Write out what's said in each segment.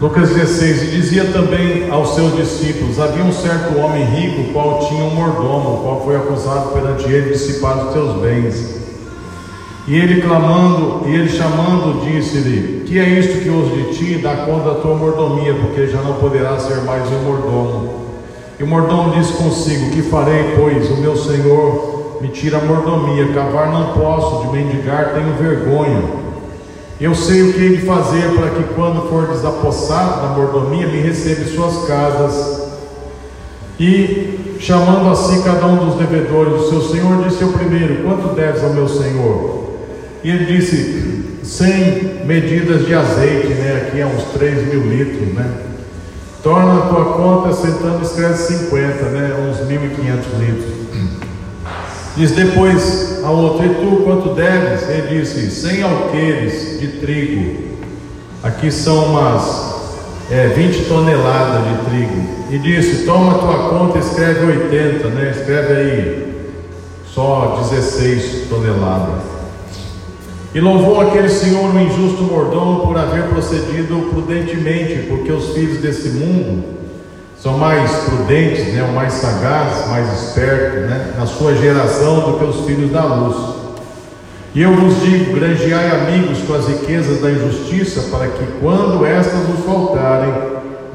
Lucas 16: E dizia também aos seus discípulos: Havia um certo homem rico, qual tinha um mordomo, qual foi acusado perante ele de dissipar os seus bens. E ele clamando, e ele chamando, disse-lhe: Que é isto que ouço de ti? Dá conta da tua mordomia, porque já não poderá ser mais um mordomo. E o mordomo disse consigo: Que farei, pois? O meu senhor me tira a mordomia, cavar não posso, de mendigar tenho vergonha. Eu sei o que de fazer para que, quando for desapossado da mordomia, me receba em suas casas. E, chamando assim cada um dos devedores, o seu senhor disse ao primeiro: Quanto deves ao meu senhor? E ele disse: Cem medidas de azeite, né? Aqui é uns 3 mil litros, né? Torna a tua conta, sentando, escreve 50, né? Uns 1.500 litros. Diz depois ao outro: E tu quanto deves? Ele disse: Cem alqueires de trigo. Aqui são umas é, 20 toneladas de trigo. E disse: Toma a tua conta, escreve 80, né? Escreve aí só 16 toneladas. E louvou aquele senhor o injusto mordomo por haver procedido prudentemente, porque os filhos desse mundo são mais prudentes, né, mais sagazes, mais espertos né, na sua geração do que os filhos da luz. E eu vos digo: granjeai amigos com as riquezas da injustiça, para que, quando estas vos faltarem,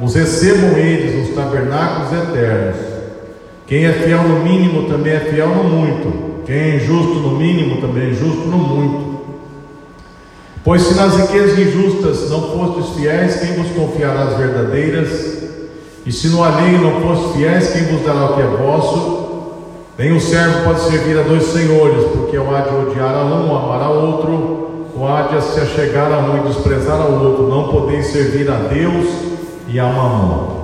os recebam eles nos tabernáculos eternos. Quem é fiel no mínimo também é fiel no muito. Quem é injusto no mínimo também é injusto no muito. Pois se nas riquezas injustas não fostes fiéis, quem vos confiará as verdadeiras? E se no alheio não fosse fiéis, quem vos dará o que é vosso? Nem o servo pode servir a dois senhores, porque ou há de odiar a um, amar a outro, ou há de se achegar a um e desprezar ao outro. Não podeis servir a Deus e a mamão.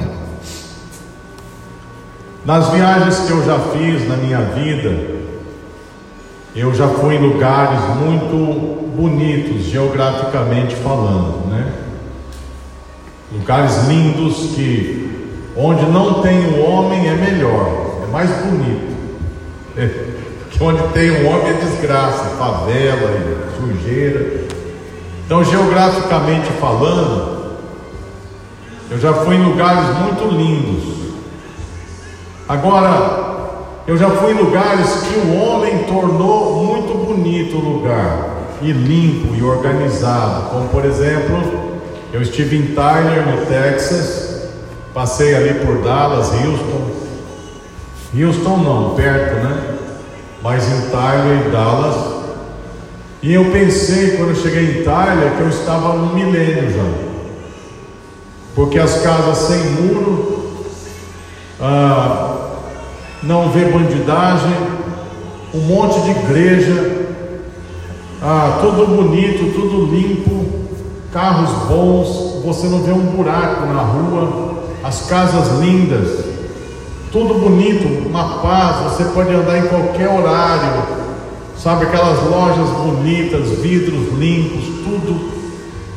Nas viagens que eu já fiz na minha vida, eu já fui em lugares muito bonitos, geograficamente falando, né? Lugares lindos que Onde não tem o um homem é melhor, é mais bonito. É, que onde tem um homem é desgraça, favela, sujeira. Então, geograficamente falando, eu já fui em lugares muito lindos. Agora, eu já fui em lugares que o homem tornou muito bonito o lugar, e limpo e organizado, como por exemplo, eu estive em Tyler, no Texas, Passei ali por Dallas, Houston. Houston não, perto, né? Mas em Tyler e Dallas. E eu pensei, quando eu cheguei em Tyler, que eu estava no milênio já. Porque as casas sem muro, ah, não vê bandidagem, um monte de igreja, ah, tudo bonito, tudo limpo, carros bons, você não vê um buraco na rua as casas lindas, tudo bonito, uma paz, você pode andar em qualquer horário, sabe, aquelas lojas bonitas, vidros limpos, tudo.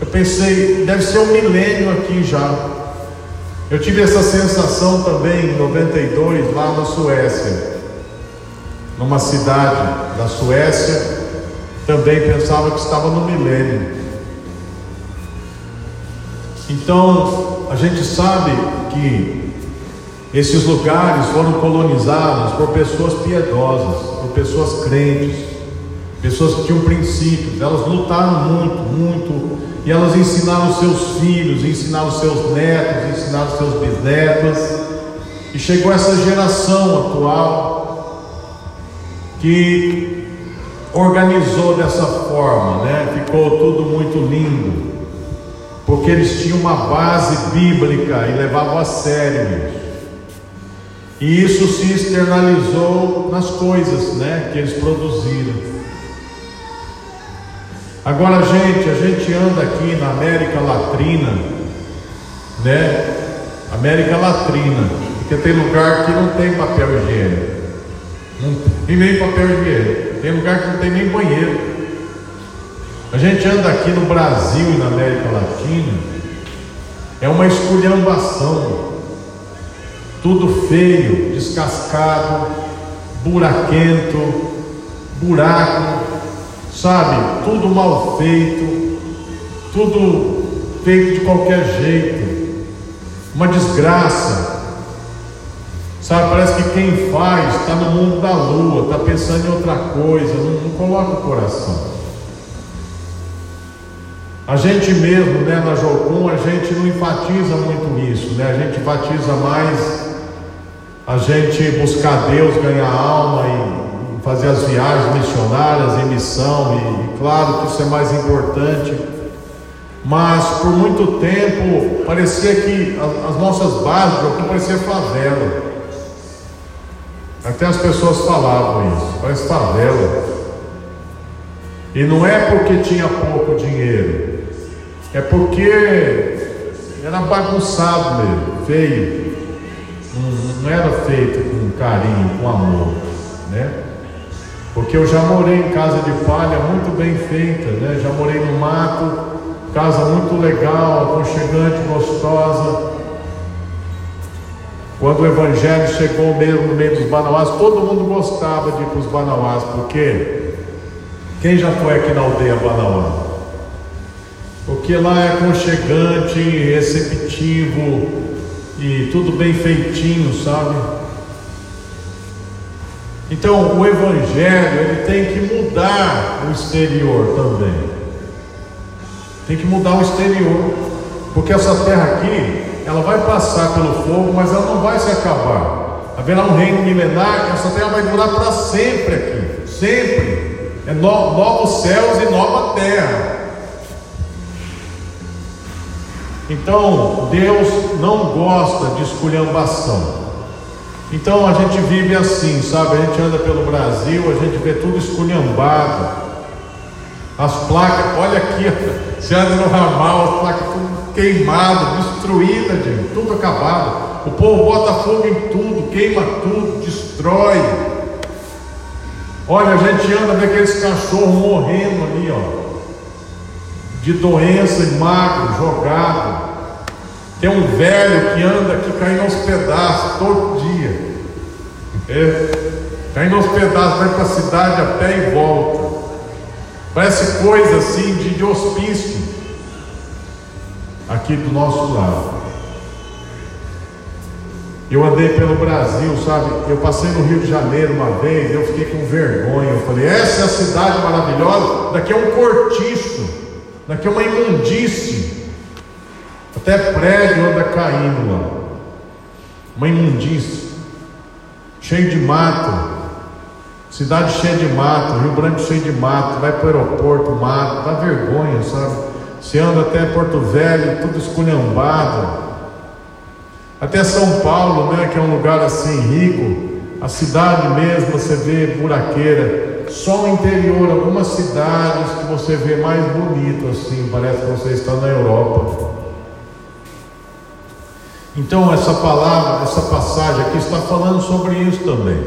Eu pensei, deve ser um milênio aqui já. Eu tive essa sensação também em 92, lá na Suécia, numa cidade da Suécia, também pensava que estava no milênio. Então, a gente sabe que esses lugares foram colonizados por pessoas piedosas, por pessoas crentes, pessoas que tinham princípios, elas lutaram muito, muito, e elas ensinaram seus filhos, ensinaram seus netos, ensinaram seus bisnetos, e chegou essa geração atual que organizou dessa forma, né? Ficou tudo muito lindo porque eles tinham uma base bíblica e levavam a sério isso. E isso se externalizou nas coisas, né, que eles produziram. Agora, gente, a gente anda aqui na América Latina, né? América Latina, porque tem lugar que não tem papel higiênico, tem nem papel higiênico, tem lugar que não tem nem banheiro. A gente anda aqui no Brasil e na América Latina, é uma esculhambação, tudo feio, descascado, buraquento, buraco, sabe? Tudo mal feito, tudo feito de qualquer jeito, uma desgraça. Sabe, parece que quem faz está no mundo da lua, está pensando em outra coisa, não, não coloca o coração. A gente mesmo, né, na Jocum, a gente não enfatiza muito isso, né? A gente enfatiza mais a gente buscar Deus, ganhar alma e fazer as viagens missionárias em missão, e, e claro que isso é mais importante. Mas por muito tempo parecia que as, as nossas bases de Jocum parecia favela. Até as pessoas falavam isso, parece favela. E não é porque tinha pouco dinheiro, é porque era bagunçado mesmo, feio. Não, não era feito com carinho, com amor, né? Porque eu já morei em casa de palha muito bem feita, né? Já morei no mato, casa muito legal, aconchegante, gostosa. Quando o evangelho chegou mesmo no meio dos banauás, todo mundo gostava de ir para os banauás, porque quem já foi aqui na aldeia Banauá? Porque lá é aconchegante, receptivo e tudo bem feitinho, sabe? Então o Evangelho ele tem que mudar o exterior também. Tem que mudar o exterior. Porque essa terra aqui, ela vai passar pelo fogo, mas ela não vai se acabar. Haverá um reino milenar, essa terra vai durar para sempre aqui. Sempre. É no, novos céus e nova terra. Então, Deus não gosta de esculhambação. Então a gente vive assim, sabe? A gente anda pelo Brasil, a gente vê tudo esculhambado. As placas, olha aqui, você anda no ramal, as placas tudo queimado, destruída, gente, tudo acabado. O povo bota fogo em tudo, queima tudo, destrói. Olha, a gente anda vê aqueles cachorros morrendo ali, ó de doença e magro, jogado. Tem um velho que anda aqui caindo aos pedaços todo dia. É, caindo aos pedaços, vai para a cidade a pé e volta. Parece coisa assim de, de hospício. Aqui do nosso lado. Eu andei pelo Brasil, sabe? Eu passei no Rio de Janeiro uma vez, eu fiquei com vergonha. Eu falei, essa é a cidade maravilhosa, daqui é um cortiço. Daqui é uma imundície. Até prédio anda caindo lá. Uma imundície. Cheio de mato. Cidade cheia de mato. Rio Branco cheio de mato. Vai para o aeroporto, mato. Dá vergonha, sabe? Você anda até Porto Velho, tudo esculhambado. Até São Paulo, né, que é um lugar assim rico, a cidade mesmo você vê buraqueira. Só no interior, algumas cidades que você vê mais bonito assim, parece que você está na Europa. Então essa palavra, essa passagem aqui está falando sobre isso também.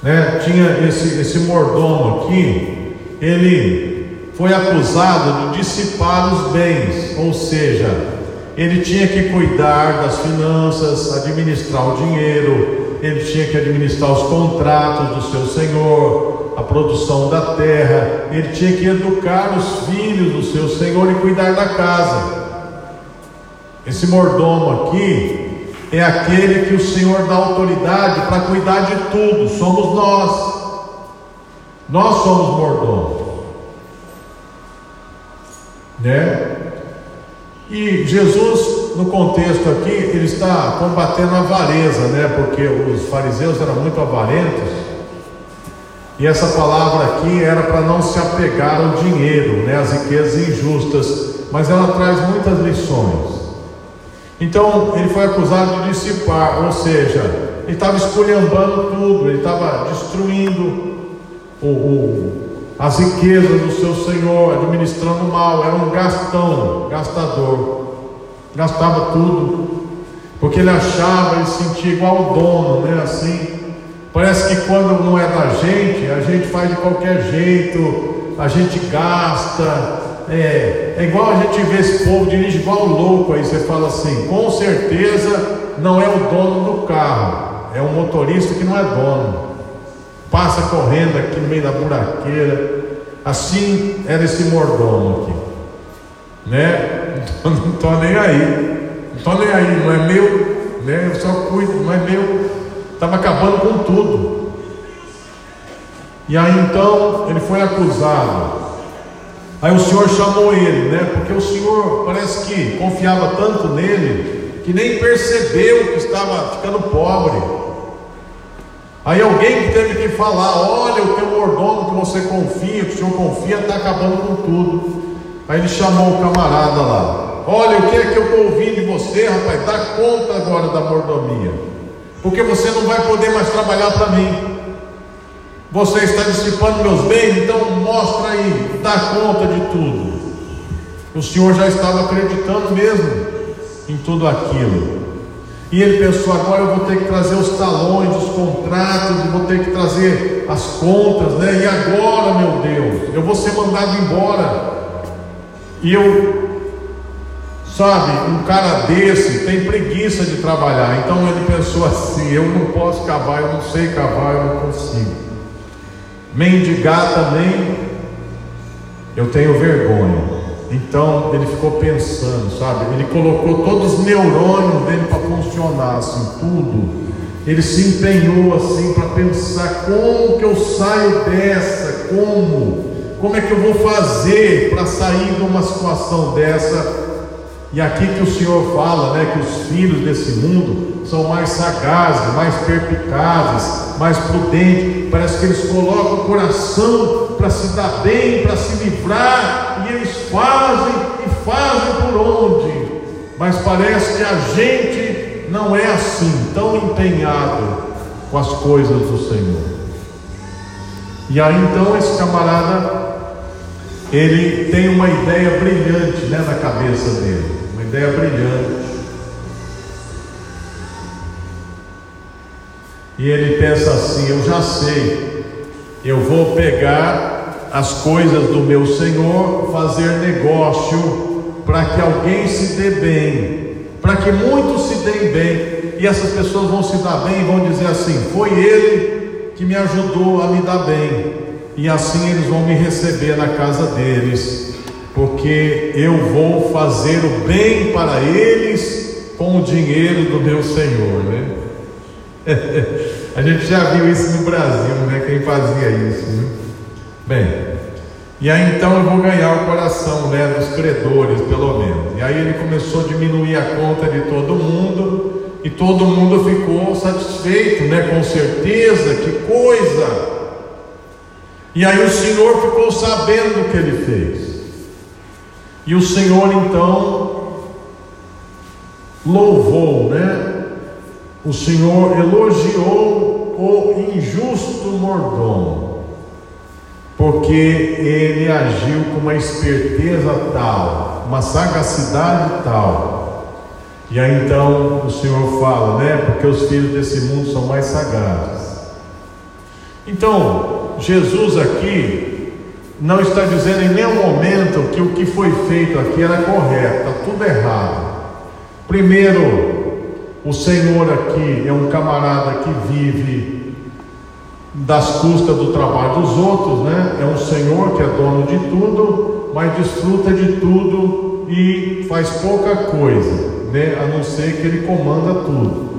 Né? Tinha esse, esse mordomo aqui, ele foi acusado de dissipar os bens, ou seja, ele tinha que cuidar das finanças, administrar o dinheiro, ele tinha que administrar os contratos do seu senhor, a produção da terra, ele tinha que educar os filhos do seu senhor e cuidar da casa. Esse mordomo aqui é aquele que o Senhor dá autoridade para cuidar de tudo, somos nós. Nós somos mordomos. Né? E Jesus, no contexto aqui, ele está combatendo a avareza, né? Porque os fariseus eram muito avarentos e essa palavra aqui era para não se apegar ao dinheiro, né, às riquezas injustas, mas ela traz muitas lições. Então ele foi acusado de dissipar, ou seja, ele estava esculhambando tudo, ele estava destruindo o, o, as riquezas do seu senhor, administrando mal, era um gastão, gastador, gastava tudo, porque ele achava, ele sentia igual o dono, né? Assim, Parece que quando não é da gente, a gente faz de qualquer jeito, a gente gasta. É, é igual a gente vê esse povo dirige igual louco aí. Você fala assim: com certeza não é o dono do carro, é um motorista que não é dono. Passa correndo aqui no meio da buraqueira. Assim era esse mordomo aqui. né? Não estou nem aí, não estou nem aí, não é meu, né? Eu só cuido, não é meu. Estava acabando com tudo. E aí então ele foi acusado. Aí o Senhor chamou ele, né? Porque o Senhor parece que confiava tanto nele que nem percebeu que estava ficando pobre. Aí alguém teve que falar: Olha, o teu mordomo que você confia, que o Senhor confia, está acabando com tudo. Aí ele chamou o camarada lá: Olha, o que é que eu estou ouvindo de você, rapaz? Dá conta agora da mordomia, porque você não vai poder mais trabalhar para mim. Você está dissipando meus bens, então mostra aí, dá conta de tudo. O Senhor já estava acreditando mesmo em tudo aquilo. E ele pensou: agora eu vou ter que trazer os talões, os contratos, vou ter que trazer as contas, né? E agora, meu Deus, eu vou ser mandado embora. E eu, sabe, um cara desse tem preguiça de trabalhar. Então ele pensou assim: eu não posso cavar, eu não sei cavar, eu não consigo. Mendigar também, eu tenho vergonha. Então ele ficou pensando, sabe? Ele colocou todos os neurônios dele para funcionar, assim, tudo. Ele se empenhou assim para pensar como que eu saio dessa, como, como é que eu vou fazer para sair de uma situação dessa. E aqui que o Senhor fala, né, que os filhos desse mundo são mais sagazes, mais perpicazes, mais prudentes. Parece que eles colocam o coração para se dar bem, para se livrar, fazem e fazem por onde. Mas parece que a gente não é assim, tão empenhado com as coisas do Senhor. E aí então esse camarada ele tem uma ideia brilhante né, na cabeça dele, uma ideia brilhante. E ele pensa assim: eu já sei, eu vou pegar as coisas do meu Senhor, fazer negócio para que alguém se dê bem, para que muitos se deem bem, e essas pessoas vão se dar bem e vão dizer assim: foi ele que me ajudou a me dar bem, e assim eles vão me receber na casa deles, porque eu vou fazer o bem para eles com o dinheiro do meu Senhor, né? a gente já viu isso no Brasil, né? Quem fazia isso, né? Bem, e aí então eu vou ganhar o coração né, dos credores, pelo menos. E aí ele começou a diminuir a conta de todo mundo, e todo mundo ficou satisfeito, né? Com certeza, que coisa! E aí o Senhor ficou sabendo o que ele fez. E o Senhor então louvou, né? o Senhor elogiou o injusto mordomo, porque ele agiu com uma esperteza tal, uma sagacidade tal. E aí então o Senhor fala, né? Porque os filhos desse mundo são mais sagazes. Então, Jesus aqui não está dizendo em nenhum momento que o que foi feito aqui era correto, está tudo errado. Primeiro, o Senhor aqui é um camarada que vive das custas do trabalho dos outros, né? É um Senhor que é dono de tudo, mas desfruta de tudo e faz pouca coisa, né? A não ser que ele comanda tudo.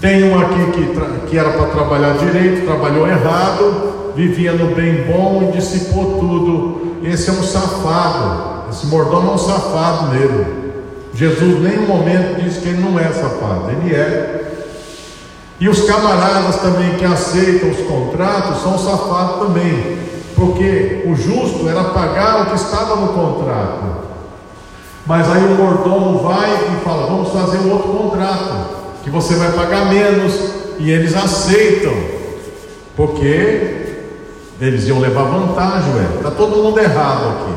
Tem um aqui que, que era para trabalhar direito, trabalhou errado, vivia no bem bom e dissipou tudo. Esse é um safado. Esse mordomo é um safado mesmo. Jesus em nenhum momento diz que ele não é safado, ele é. E os camaradas também que aceitam os contratos são safados também, porque o justo era pagar o que estava no contrato. Mas aí o mordomo vai e fala: vamos fazer um outro contrato, que você vai pagar menos, e eles aceitam, porque eles iam levar vantagem, está todo mundo errado aqui.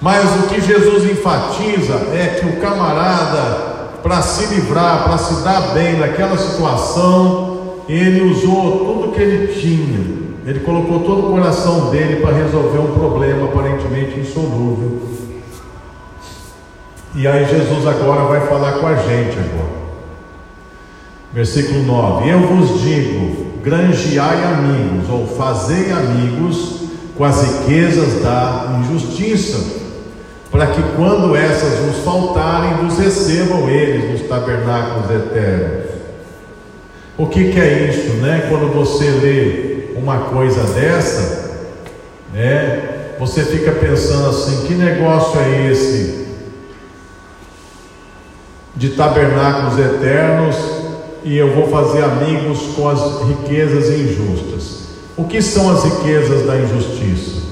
Mas o que Jesus enfatiza é que o camarada, para se livrar, para se dar bem naquela situação, ele usou tudo que ele tinha. Ele colocou todo o coração dele para resolver um problema aparentemente insolúvel. E aí Jesus agora vai falar com a gente agora. Versículo 9: Eu vos digo, granjeai amigos, ou fazei amigos com as riquezas da injustiça, para que quando essas nos faltarem, nos recebam eles nos tabernáculos eternos. O que, que é isso, né? Quando você lê uma coisa dessa, né? Você fica pensando assim: que negócio é esse de tabernáculos eternos e eu vou fazer amigos com as riquezas injustas? O que são as riquezas da injustiça?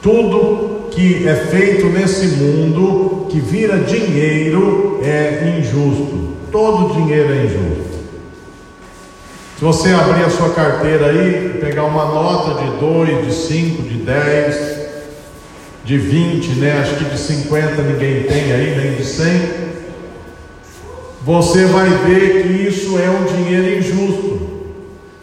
Tudo que é feito nesse mundo que vira dinheiro é injusto. Todo dinheiro é injusto. Se você abrir a sua carteira aí, pegar uma nota de 2, de 5, de 10, de 20, né? Acho que de 50 ninguém tem aí, nem de 100. Você vai ver que isso é um dinheiro injusto.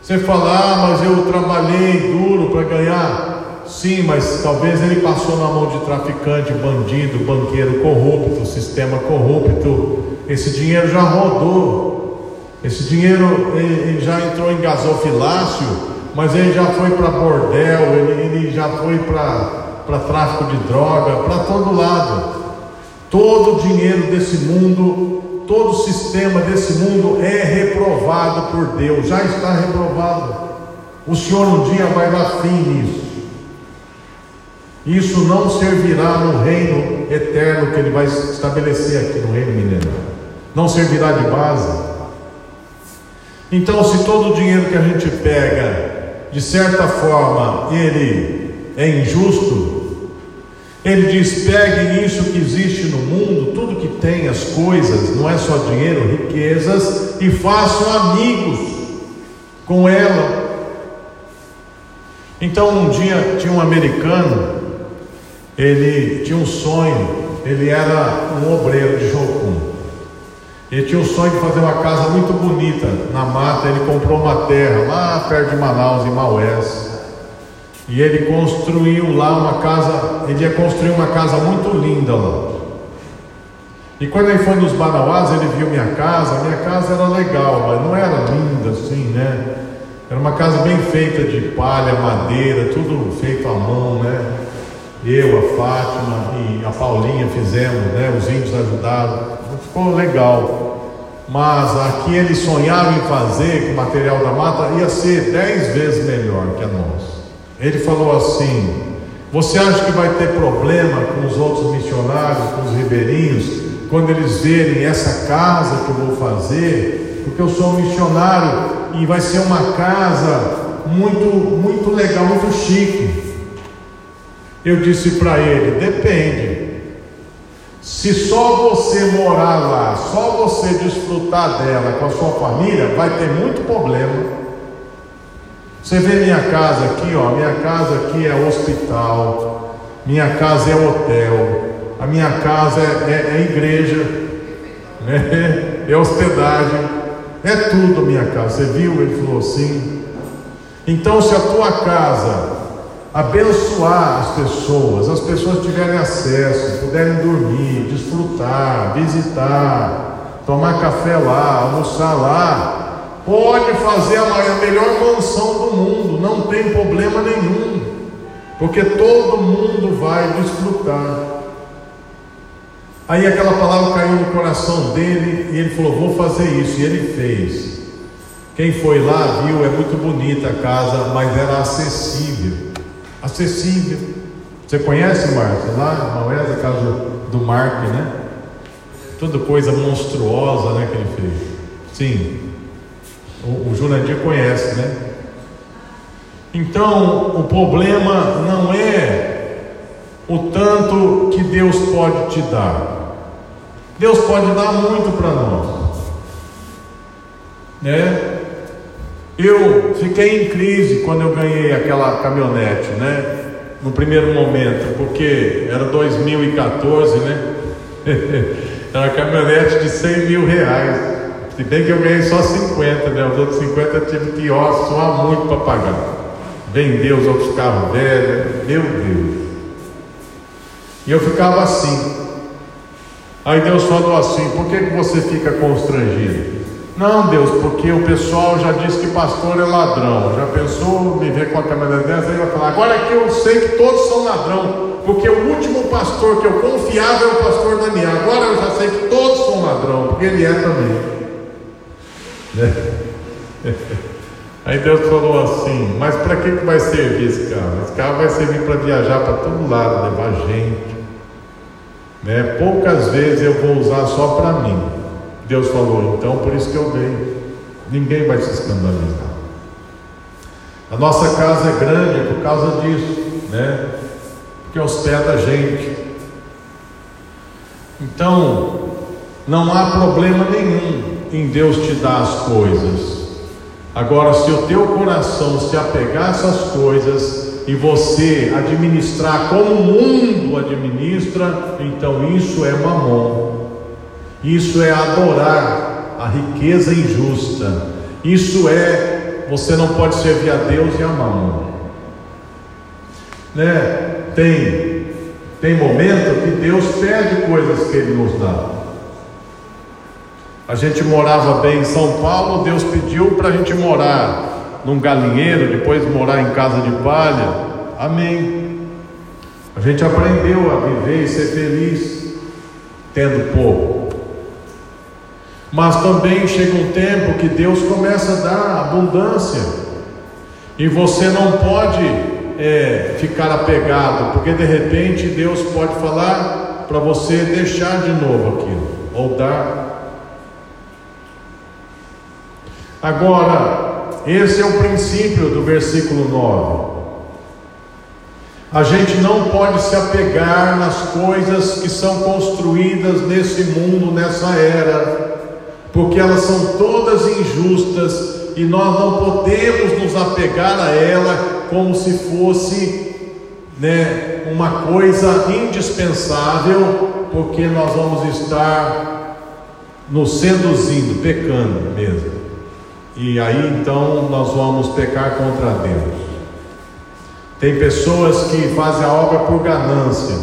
Você fala, ah, mas eu trabalhei duro para ganhar. Sim, mas talvez ele passou na mão de traficante, bandido, banqueiro corrupto, sistema corrupto. Esse dinheiro já rodou. Esse dinheiro ele, já entrou em gasofilácio, mas ele já foi para bordel, ele, ele já foi para tráfico de droga, para todo lado. Todo o dinheiro desse mundo, todo o sistema desse mundo é reprovado por Deus, já está reprovado. O Senhor um dia vai dar fim nisso. Isso não servirá no reino eterno que Ele vai estabelecer aqui no reino mineral. Não servirá de base. Então, se todo o dinheiro que a gente pega, de certa forma, ele é injusto, ele diz: peguem isso que existe no mundo, tudo que tem, as coisas, não é só dinheiro, riquezas, e façam amigos com ela. Então, um dia tinha um americano, ele tinha um sonho, ele era um obreiro de Jocum. Ele tinha o sonho de fazer uma casa muito bonita na mata. Ele comprou uma terra lá perto de Manaus, em Maués. E ele construiu lá uma casa. Ele ia construir uma casa muito linda lá. E quando ele foi nos Manauás, ele viu minha casa. Minha casa era legal, mas não era linda assim, né? Era uma casa bem feita de palha, madeira, tudo feito à mão, né? Eu, a Fátima e a Paulinha fizemos, né? Os índios ajudaram ficou legal. Mas aqui eles sonharam em fazer com o material da mata ia ser dez vezes melhor que a nossa. Ele falou assim: Você acha que vai ter problema com os outros missionários, com os ribeirinhos, quando eles verem essa casa que eu vou fazer? Porque eu sou um missionário e vai ser uma casa muito, muito legal, muito chique. Eu disse para ele: Depende. Se só você morar lá, só você desfrutar dela com a sua família, vai ter muito problema. Você vê minha casa aqui, ó, minha casa aqui é hospital, minha casa é hotel, a minha casa é, é, é igreja, né? é hospedagem, é tudo minha casa. Você viu? Ele falou assim. Então, se a tua casa abençoar as pessoas, as pessoas tiverem acesso, puderem dormir, desfrutar, visitar, tomar café lá, almoçar lá, pode fazer a melhor mansão do mundo, não tem problema nenhum, porque todo mundo vai desfrutar. Aí aquela palavra caiu no coração dele e ele falou: Vou fazer isso, e ele fez. Quem foi lá viu, é muito bonita a casa, mas era acessível acessível. Você conhece, Márcia? Lá em Maués, a casa do Mark, né? Toda coisa monstruosa né, que ele fez. Sim. O, o conhece, né? Então, o problema não é o tanto que Deus pode te dar. Deus pode dar muito para nós. Né? Eu fiquei em crise quando eu ganhei aquela caminhonete, né? No primeiro momento, porque era 2014, né? era uma caminhonete de 100 mil reais. Se bem que eu ganhei só 50, né? Os outros 50 eu tive que ó, muito para pagar. Vender os outros carros velhos, meu Deus. E eu ficava assim. Aí Deus falou assim: por que, que você fica constrangido? Não, Deus, porque o pessoal já disse que pastor é ladrão. Já pensou me ver com a câmera dessa? Aí vai falar, agora que eu sei que todos são ladrão, porque o último pastor que eu confiava é o pastor Daniel. Agora eu já sei que todos são ladrão, porque ele é também. Aí Deus falou assim: Mas para que, que vai servir esse carro? Esse carro vai servir para viajar para todo lado, levar gente. Né? Poucas vezes eu vou usar só para mim. Deus falou: Então por isso que eu dei. Ninguém vai se escandalizar. A nossa casa é grande por causa disso, né? Porque hospeda a gente. Então, não há problema nenhum em Deus te dar as coisas. Agora, se o teu coração se apegar a essas coisas e você administrar como o mundo administra, então isso é mamon. Isso é adorar a riqueza injusta. Isso é você não pode servir a Deus e a mamon. Né? Tem tem momento que Deus pede coisas que ele nos dá. A gente morava bem em São Paulo, Deus pediu para a gente morar num galinheiro, depois morar em casa de palha. Amém. A gente aprendeu a viver e ser feliz, tendo pouco. Mas também chega um tempo que Deus começa a dar abundância, e você não pode é, ficar apegado, porque de repente Deus pode falar para você deixar de novo aquilo, ou dar. Agora, esse é o princípio do versículo 9. A gente não pode se apegar nas coisas que são construídas nesse mundo, nessa era, porque elas são todas injustas e nós não podemos nos apegar a ela como se fosse né, uma coisa indispensável, porque nós vamos estar nos seduzindo, pecando mesmo. E aí então nós vamos pecar contra Deus. Tem pessoas que fazem a obra por ganância.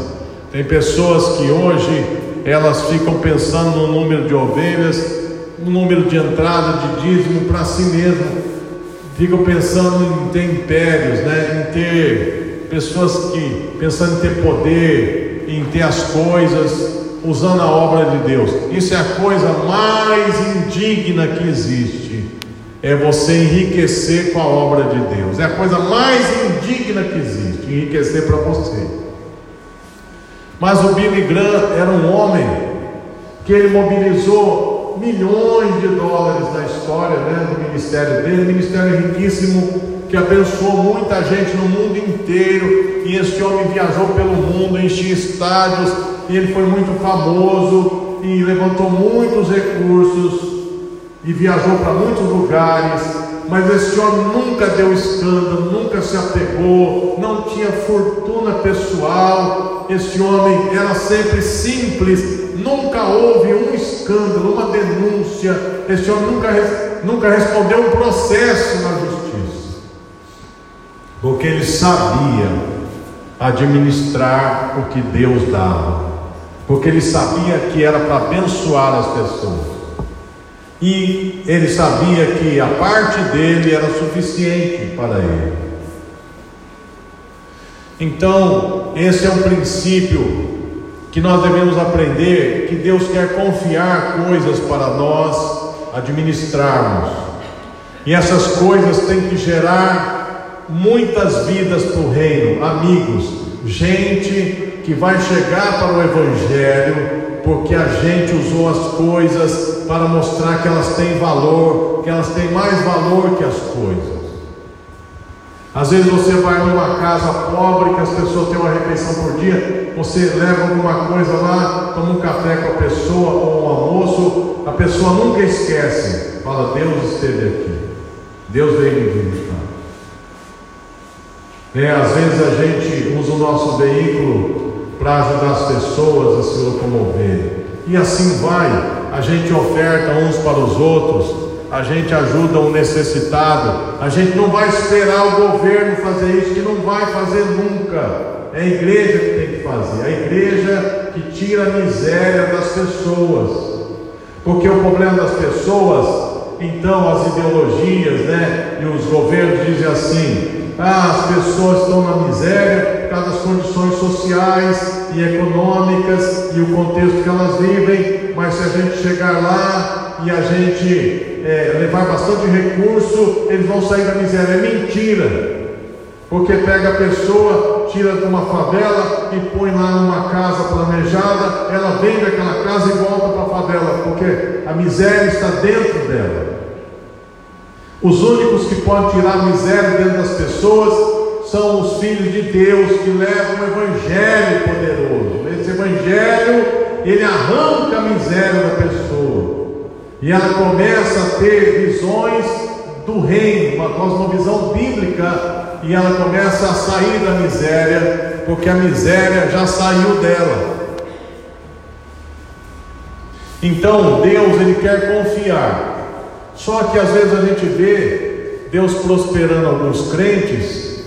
Tem pessoas que hoje elas ficam pensando no número de ovelhas, no número de entrada de dízimo para si mesmo. Ficam pensando em ter impérios, né? em ter pessoas que pensando em ter poder, em ter as coisas, usando a obra de Deus. Isso é a coisa mais indigna que existe é você enriquecer com a obra de Deus. É a coisa mais indigna que existe, enriquecer para você. Mas o Billy Graham era um homem que ele mobilizou milhões de dólares na história né, do ministério dele, um ministério riquíssimo que abençoou muita gente no mundo inteiro. E esse homem viajou pelo mundo, enchia estádios, e ele foi muito famoso e levantou muitos recursos e viajou para muitos lugares, mas esse homem nunca deu escândalo, nunca se apegou, não tinha fortuna pessoal. Esse homem era sempre simples, nunca houve um escândalo, uma denúncia. Esse homem nunca, nunca respondeu um processo na justiça, porque ele sabia administrar o que Deus dava, porque ele sabia que era para abençoar as pessoas. E ele sabia que a parte dele era suficiente para ele. Então, esse é um princípio que nós devemos aprender: que Deus quer confiar coisas para nós administrarmos, e essas coisas têm que gerar muitas vidas para o reino, amigos, gente que vai chegar para o Evangelho porque a gente usou as coisas para mostrar que elas têm valor, que elas têm mais valor que as coisas. Às vezes você vai numa casa pobre que as pessoas têm uma refeição por dia, você leva alguma coisa lá, toma um café com a pessoa ou um almoço, a pessoa nunca esquece, fala: Deus esteve aqui, Deus veio me visitar. É, às vezes a gente usa o nosso veículo para ajudar as pessoas a se locomover. E assim vai, a gente oferta uns para os outros, a gente ajuda um necessitado, a gente não vai esperar o governo fazer isso, que não vai fazer nunca. É a igreja que tem que fazer, a igreja que tira a miséria das pessoas. Porque o problema das pessoas então as ideologias, né, e os governos dizem assim: ah, as pessoas estão na miséria por causa das condições sociais e econômicas e o contexto que elas vivem, mas se a gente chegar lá e a gente é, levar bastante recurso, eles vão sair da miséria. É mentira. Porque pega a pessoa, tira de uma favela e põe lá numa casa planejada, ela vende aquela casa e volta para a favela, porque a miséria está dentro dela. Os únicos que podem tirar a miséria dentro das pessoas são os filhos de Deus que levam o evangelho poderoso. Esse evangelho, ele arranca a miséria da pessoa. E ela começa a ter visões do reino, uma cosmovisão bíblica e ela começa a sair da miséria, porque a miséria já saiu dela. Então Deus ele quer confiar. Só que às vezes a gente vê Deus prosperando alguns crentes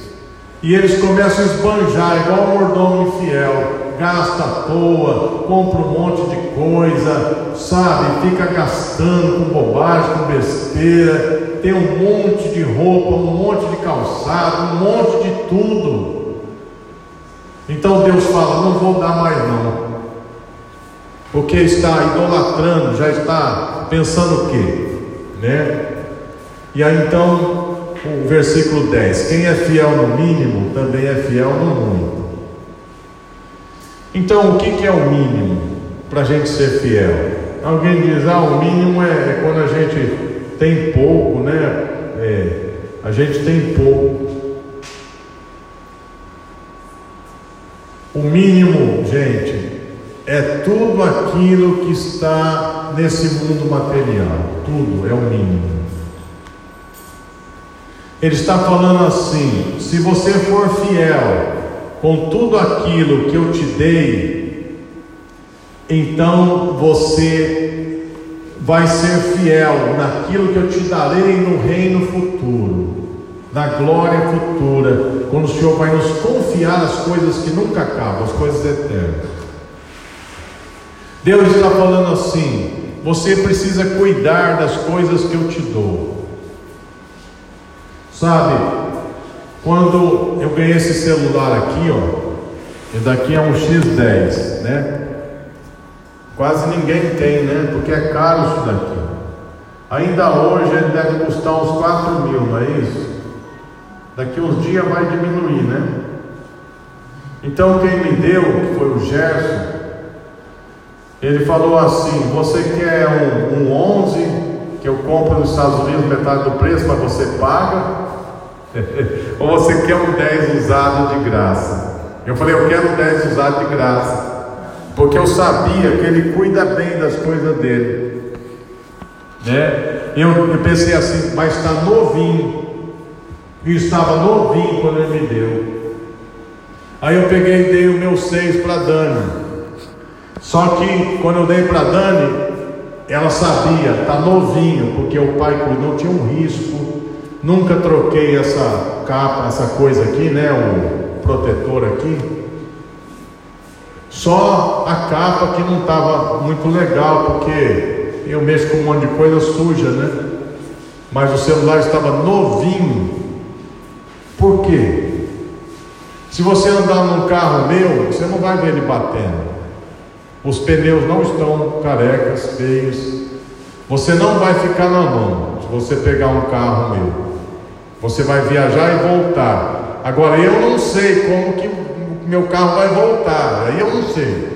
e eles começam a esbanjar igual um mordomo infiel, gasta à toa, compra um monte de coisa, sabe? Fica gastando com bobagem, com besteira, tem um monte de roupa, um monte de calçado, um monte de tudo. Então Deus fala: não vou dar mais não. Porque está idolatrando, já está pensando o quê? Né? E aí então, o versículo 10: Quem é fiel no mínimo, também é fiel no muito. Então, o que, é o mínimo para a gente ser fiel? Alguém diz: ah, o mínimo é, é quando a gente tem pouco, né? É, a gente tem pouco. O mínimo, gente, é tudo aquilo que está nesse mundo material. Tudo é o mínimo. Ele está falando assim: se você for fiel com tudo aquilo que eu te dei, então você vai ser fiel naquilo que eu te darei no reino futuro, na glória futura, quando o Senhor vai nos confiar as coisas que nunca acabam, as coisas eternas. Deus está falando assim: você precisa cuidar das coisas que eu te dou. Sabe, quando eu ganhei esse celular aqui, ó, e daqui é um X10, né? Quase ninguém tem, né? Porque é caro isso daqui. Ainda hoje ele deve custar uns 4 mil, não é isso? Daqui uns dias vai diminuir, né? Então quem me deu, que foi o Gerson, ele falou assim: Você quer um, um 11 que eu compro nos Estados Unidos, metade do preço, mas você paga? Ou você quer um 10 usado de graça? Eu falei: Eu quero um 10 usado de graça porque eu sabia que ele cuida bem das coisas dele. Né? Eu, eu pensei assim, mas está novinho. E estava novinho quando ele me deu. Aí eu peguei e dei o meu seis para Dani. Só que quando eu dei para Dani, ela sabia, está novinho, porque o pai cuidou, tinha um risco. Nunca troquei essa capa, essa coisa aqui, né? O protetor aqui. Só a capa que não estava muito legal, porque eu mexo com um monte de coisa suja, né? Mas o celular estava novinho. Por quê? Se você andar num carro meu, você não vai ver ele batendo. Os pneus não estão carecas, feios. Você não vai ficar na mão você pegar um carro meu. Você vai viajar e voltar. Agora eu não sei como que meu carro vai voltar. Aí eu não sei.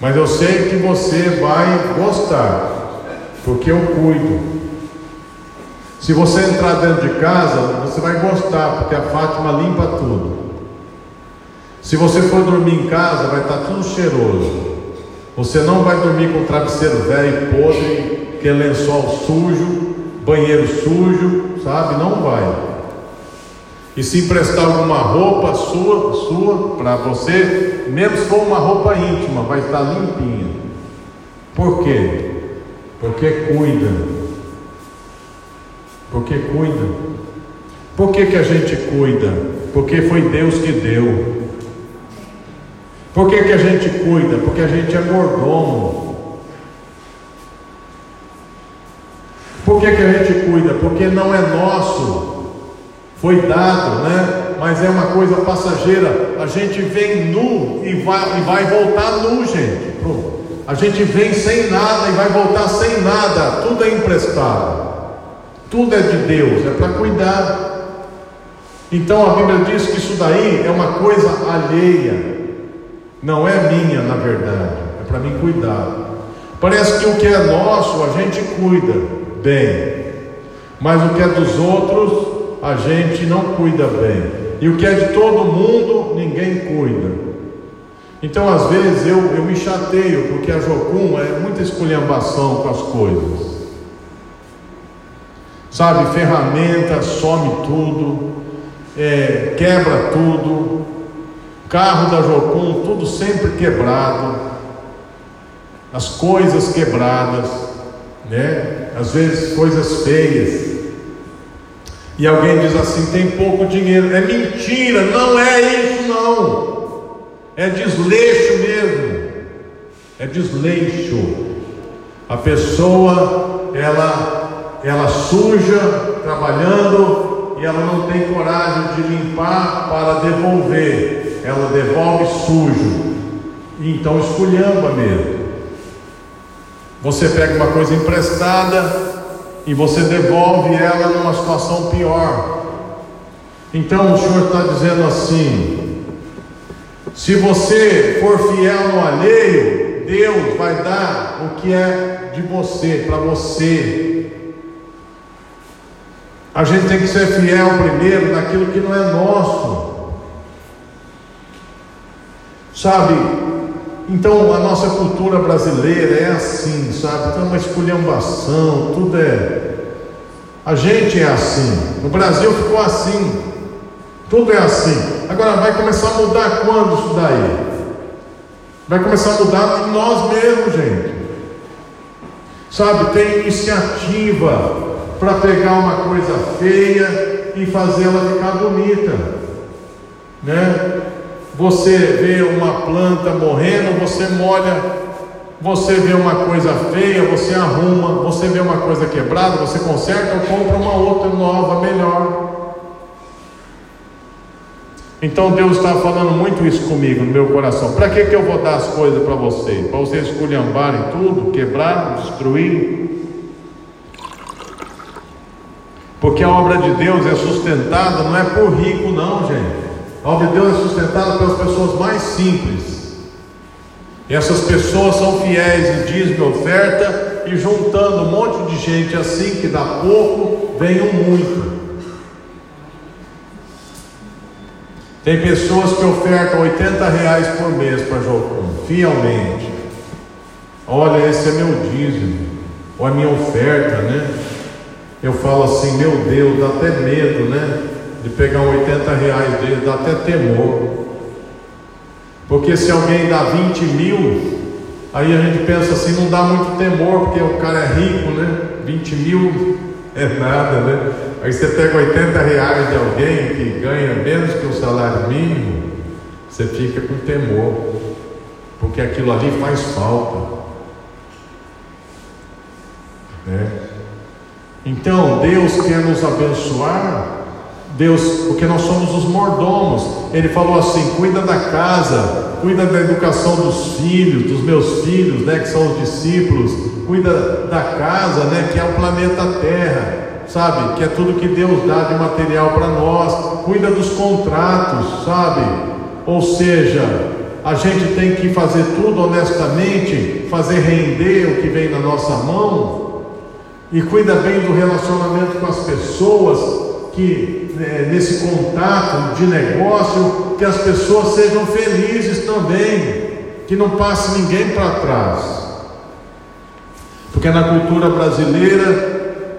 Mas eu sei que você vai gostar, porque eu cuido. Se você entrar dentro de casa, você vai gostar, porque a Fátima limpa tudo. Se você for dormir em casa, vai estar tudo cheiroso. Você não vai dormir com travesseiro velho, podre, que é lençol sujo, banheiro sujo, sabe? Não vai. E se emprestar alguma roupa sua, sua para você, mesmo se for uma roupa íntima, vai estar limpinha. Por quê? Porque cuida. Porque cuida. Por que, que a gente cuida? Porque foi Deus que deu. Por que, que a gente cuida? Porque a gente é mordomo. Por que, que a gente cuida? Porque não é nosso, foi dado, né? Mas é uma coisa passageira. A gente vem nu e vai, e vai voltar nu, gente. A gente vem sem nada e vai voltar sem nada. Tudo é emprestado. Tudo é de Deus, é para cuidar. Então a Bíblia diz que isso daí é uma coisa alheia, não é minha, na verdade, é para mim cuidar. Parece que o que é nosso a gente cuida bem, mas o que é dos outros a gente não cuida bem, e o que é de todo mundo ninguém cuida. Então às vezes eu, eu me chateio, porque a Jocum é muita esculhambação com as coisas. Sabe, ferramenta, some tudo, é, quebra tudo, carro da Jocum, tudo sempre quebrado, as coisas quebradas, né? Às vezes coisas feias. E alguém diz assim: tem pouco dinheiro. É mentira, não é isso não. É desleixo mesmo. É desleixo. A pessoa, ela, ela suja trabalhando e ela não tem coragem de limpar para devolver. Ela devolve sujo. Então esculhamba mesmo. Você pega uma coisa emprestada e você devolve ela numa situação pior. Então o Senhor está dizendo assim: se você for fiel no alheio, Deus vai dar o que é de você, para você. A gente tem que ser fiel primeiro naquilo que não é nosso. Sabe, então a nossa cultura brasileira é assim, sabe? Tem uma esculhambação, tudo é. A gente é assim. No Brasil ficou assim. Tudo é assim. Agora vai começar a mudar quando isso daí? Vai começar a mudar nós mesmos, gente. Sabe, tem iniciativa para pegar uma coisa feia e fazê-la ficar bonita, né? Você vê uma planta morrendo, você molha, você vê uma coisa feia, você arruma, você vê uma coisa quebrada, você conserta ou compra uma outra nova, melhor. Então Deus está falando muito isso comigo no meu coração. Para que, que eu vou dar as coisas para vocês? Para vocês esculhambarem tudo, quebrar, destruir? Porque a obra de Deus é sustentada não é por rico, não, gente. A obra de Deus é sustentada pelas pessoas mais simples. E essas pessoas são fiéis e dízimo oferta, e juntando um monte de gente assim que dá pouco, vem um muito. Tem pessoas que ofertam 80 reais por mês para Jocum, fielmente. Olha, esse é meu dízimo, ou a minha oferta, né? Eu falo assim, meu Deus, dá até medo, né? De pegar 80 reais dele, dá até temor. Porque se alguém dá 20 mil, aí a gente pensa assim, não dá muito temor, porque o cara é rico, né? 20 mil é nada, né? Aí você pega 80 reais de alguém que ganha menos que o salário mínimo, você fica com temor, porque aquilo ali faz falta. Né? Então, Deus quer nos abençoar Deus, porque nós somos os mordomos. Ele falou assim: cuida da casa, cuida da educação dos filhos, dos meus filhos, né, que são os discípulos, cuida da casa, né, que é o planeta Terra, sabe, que é tudo que Deus dá de material para nós, cuida dos contratos, sabe, ou seja, a gente tem que fazer tudo honestamente, fazer render o que vem na nossa mão, e cuida bem do relacionamento com as pessoas, que é, nesse contato de negócio, que as pessoas sejam felizes também, que não passe ninguém para trás. Porque na cultura brasileira,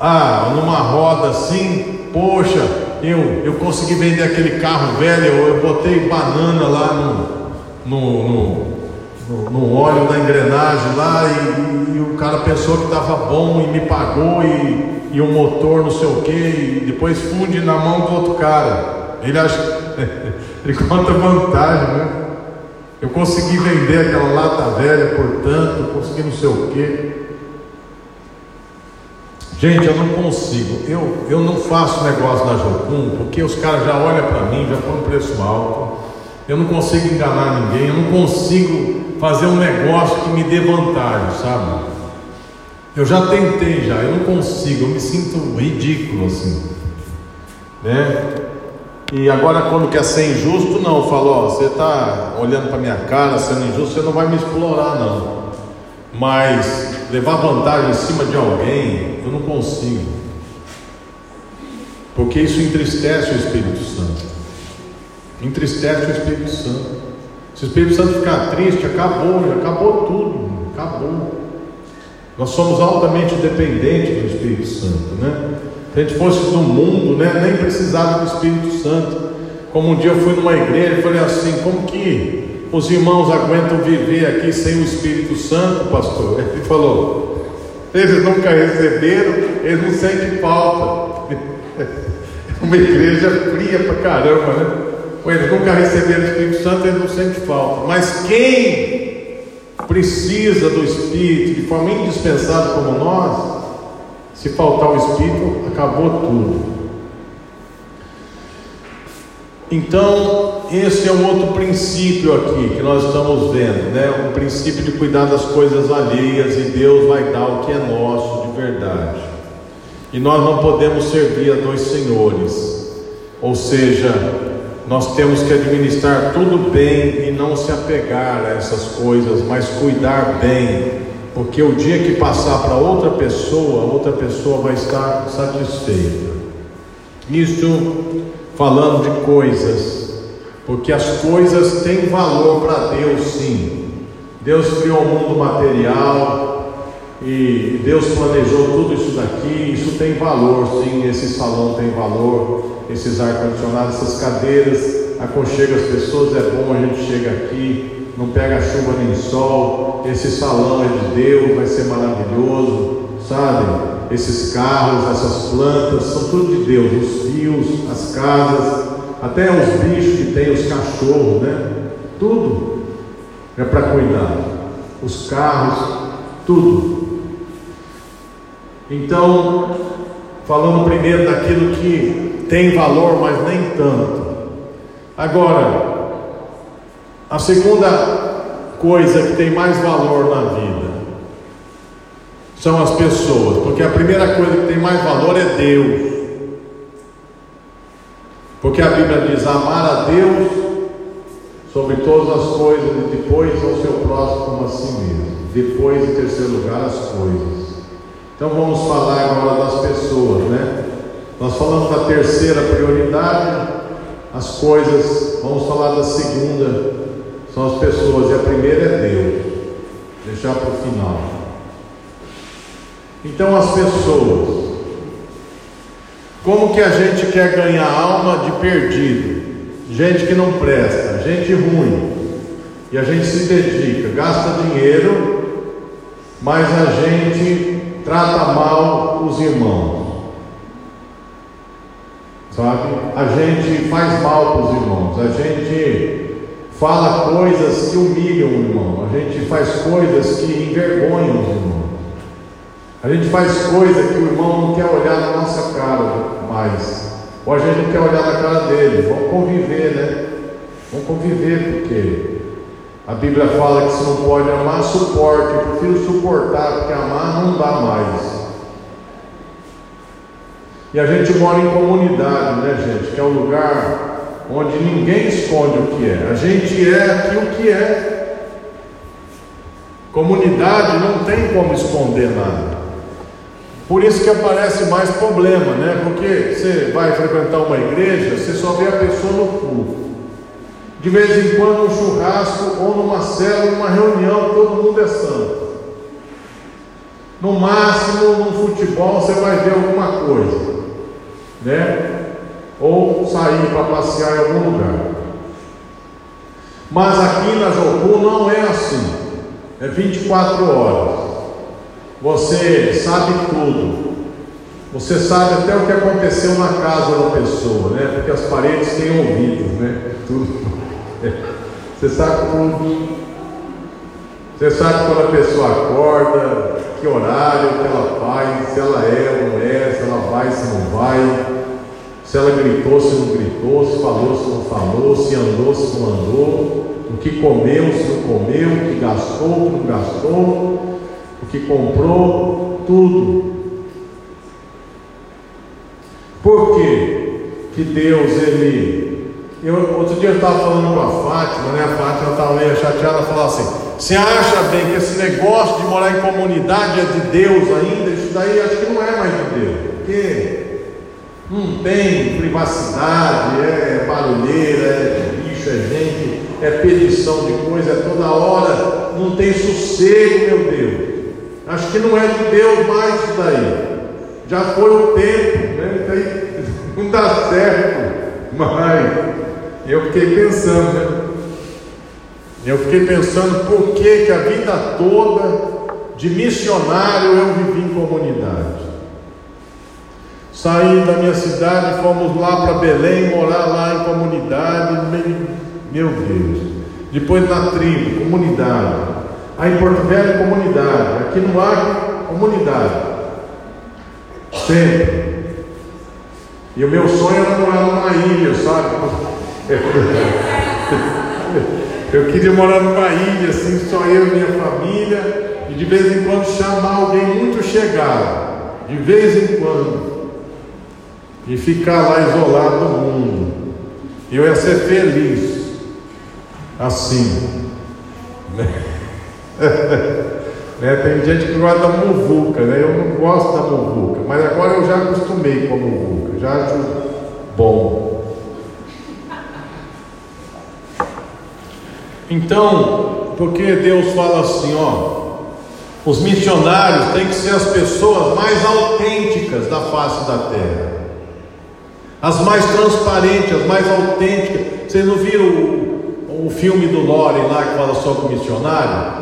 ah, numa roda assim, poxa, eu, eu consegui vender aquele carro velho, eu, eu botei banana lá no, no, no no, no, óleo da engrenagem lá e, e, o cara pensou que estava bom e me pagou e e o motor não sei o que, e depois funde na mão do outro cara. Ele acha, ele conta vantagem, né? Eu consegui vender aquela lata velha por tanto, consegui não sei o que. Gente, eu não consigo. Eu, eu não faço negócio na Jocum porque os caras já olham para mim, já põem preço alto. Eu não consigo enganar ninguém. Eu não consigo fazer um negócio que me dê vantagem, sabe? Eu já tentei já, eu não consigo. Eu me sinto ridículo assim, né? E agora quando quer ser injusto, não. Falou, você está olhando para minha cara, sendo injusto, você não vai me explorar não. Mas levar vantagem em cima de alguém, eu não consigo. Porque isso entristece o Espírito Santo. Entristece o Espírito Santo. Se o Espírito Santo ficar triste, acabou, acabou tudo, acabou. Nós somos altamente dependentes do Espírito Santo, né? Se a gente fosse do mundo, né, nem precisava do Espírito Santo. Como um dia eu fui numa igreja e falei assim, como que os irmãos aguentam viver aqui sem o Espírito Santo, pastor? Ele falou: eles nunca receberam, eles não sentem falta. Uma igreja fria pra caramba, né? Eles nunca receberam o Espírito Santo, eles não sentem falta. Mas quem precisa do Espírito de forma indispensável como nós, se faltar o Espírito, acabou tudo. Então, esse é um outro princípio aqui que nós estamos vendo, né? O princípio de cuidar das coisas alheias e Deus vai dar o que é nosso de verdade. E nós não podemos servir a dois senhores, ou seja, nós temos que administrar tudo bem e não se apegar a essas coisas, mas cuidar bem, porque o dia que passar para outra pessoa, outra pessoa vai estar satisfeita. Isso falando de coisas, porque as coisas têm valor para Deus, sim. Deus criou o mundo material e Deus planejou tudo isso daqui. Isso tem valor, sim. Esse salão tem valor, esses ar-condicionados, essas cadeiras aconchega as pessoas. É bom a gente chega aqui, não pega chuva nem sol. Esse salão é de Deus, vai ser maravilhoso, sabe? esses carros, essas plantas, são tudo de Deus, os fios, as casas, até os bichos que tem, os cachorros, né? Tudo é para cuidar. Os carros, tudo. Então, falando primeiro daquilo que tem valor, mas nem tanto. Agora, a segunda coisa que tem mais valor na vida são as pessoas, porque a primeira coisa que tem mais valor é Deus. Porque a Bíblia diz: amar a Deus sobre todas as coisas, e depois ao seu próximo como a si mesmo. Depois, em terceiro lugar, as coisas. Então vamos falar agora das pessoas, né? Nós falamos da terceira prioridade, as coisas, vamos falar da segunda, são as pessoas, e a primeira é Deus. Deixar para o final. Então, as pessoas, como que a gente quer ganhar alma de perdido? Gente que não presta, gente ruim, e a gente se dedica, gasta dinheiro, mas a gente trata mal os irmãos. Sabe? A gente faz mal para os irmãos, a gente fala coisas que humilham o irmão, a gente faz coisas que envergonham os irmãos. A gente faz coisa que o irmão não quer olhar na nossa cara mais. Ou a gente não quer olhar na cara dele. Vamos conviver, né? Vamos conviver, porque a Bíblia fala que se não pode amar, suporte. Eu prefiro suportar, porque amar não dá mais. E a gente mora em comunidade, né, gente? Que é um lugar onde ninguém esconde o que é. A gente é aqui o que é. Comunidade não tem como esconder nada. Por isso que aparece mais problema, né? Porque você vai frequentar uma igreja, você só vê a pessoa no culto. De vez em quando um churrasco ou numa célula, numa reunião, todo mundo é santo. No máximo, num futebol, você vai ver alguma coisa, né? Ou sair para passear em algum lugar. Mas aqui na Jocu não é assim. É 24 horas. Você sabe tudo. Você sabe até o que aconteceu na casa da pessoa, né? Porque as paredes têm ouvidos, né? Tudo. Você sabe tudo. Você sabe quando a pessoa acorda, que horário que ela faz, se ela é ou não é, se ela vai, se não vai, se ela gritou, se não gritou, se falou, se não falou, se andou, se não andou, o que comeu, se não comeu, o que gastou, o que não gastou, o que comprou, tudo. Por quê? Que Deus, Ele. Eu, outro dia eu estava falando com a Fátima, né? A Fátima estava meio chateada, falou assim: você acha bem que esse negócio de morar em comunidade é de Deus ainda? Isso daí acho que não é mais de Deus, porque não tem privacidade, é barulheira, é bicho, é gente, é pedição de coisa, é toda hora, não tem sossego, meu Deus. Acho que não é de Deus mais isso daí. Já foi o tempo, né? Não dá certo, mas eu fiquei pensando, né? Eu fiquei pensando por que, que a vida toda de missionário eu vivi em comunidade. Saí da minha cidade, fomos lá para Belém, morar lá em comunidade, meu Deus. Depois na tribo, comunidade. Aí em Porto Velho, comunidade. Aqui no Acre, comunidade. Sempre. E o meu sonho era morar numa ilha, sabe? Eu queria morar numa ilha, assim, só eu e minha família, e de vez em quando chamar alguém muito chegado, de vez em quando, e ficar lá isolado do mundo. Eu ia ser feliz, assim. né? Tem gente que gosta da muvuca, né? Eu não gosto da muvuca, mas agora eu já acostumei com a muvuca, já acho bom. Então, porque Deus fala assim, ó, os missionários têm que ser as pessoas mais autênticas da face da terra, as mais transparentes, as mais autênticas. Vocês não viram o, o filme do Loren lá que fala sobre missionário?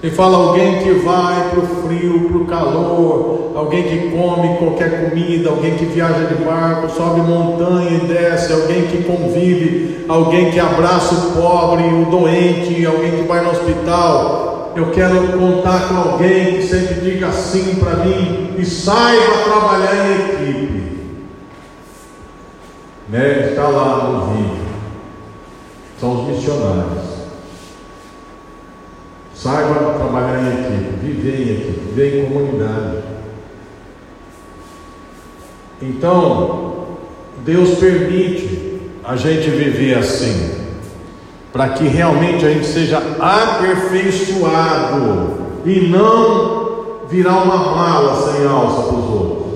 Ele fala alguém que vai para o frio, para o calor, alguém que come qualquer comida, alguém que viaja de barco, sobe montanha e desce, alguém que convive, alguém que abraça o pobre, o doente, alguém que vai no hospital. Eu quero contar com alguém que sempre diga sim para mim e saiba trabalhar em equipe. Né? Está lá no vídeo. São os missionários. Saiba trabalhar em equipe, viver em equipe, viver em comunidade. Então, Deus permite a gente viver assim, para que realmente a gente seja aperfeiçoado e não virar uma mala sem alça para os outros,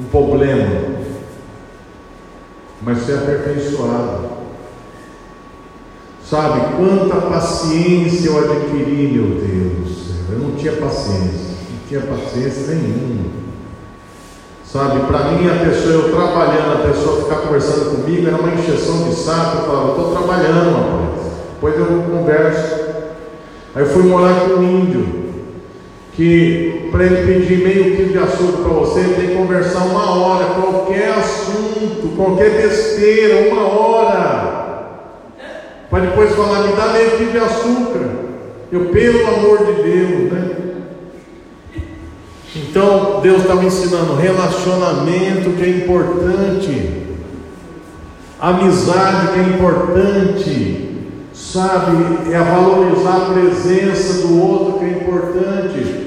um problema, mas ser aperfeiçoado. Sabe quanta paciência eu adquiri, meu Deus. Eu não tinha paciência, não tinha paciência nenhuma. Sabe, para mim a pessoa, eu trabalhando, a pessoa ficar conversando comigo era uma encheção de saco. Eu falava, estou trabalhando, rapaz. Depois eu converso. Aí eu fui morar com um índio, que para ele pedir meio quilo de açúcar para você, ele tem que conversar uma hora, qualquer assunto, qualquer besteira, uma hora para depois falar, me dá leite de açúcar. Eu, pelo amor de Deus, né? Então, Deus está me ensinando relacionamento que é importante, amizade que é importante, sabe? É valorizar a presença do outro que é importante,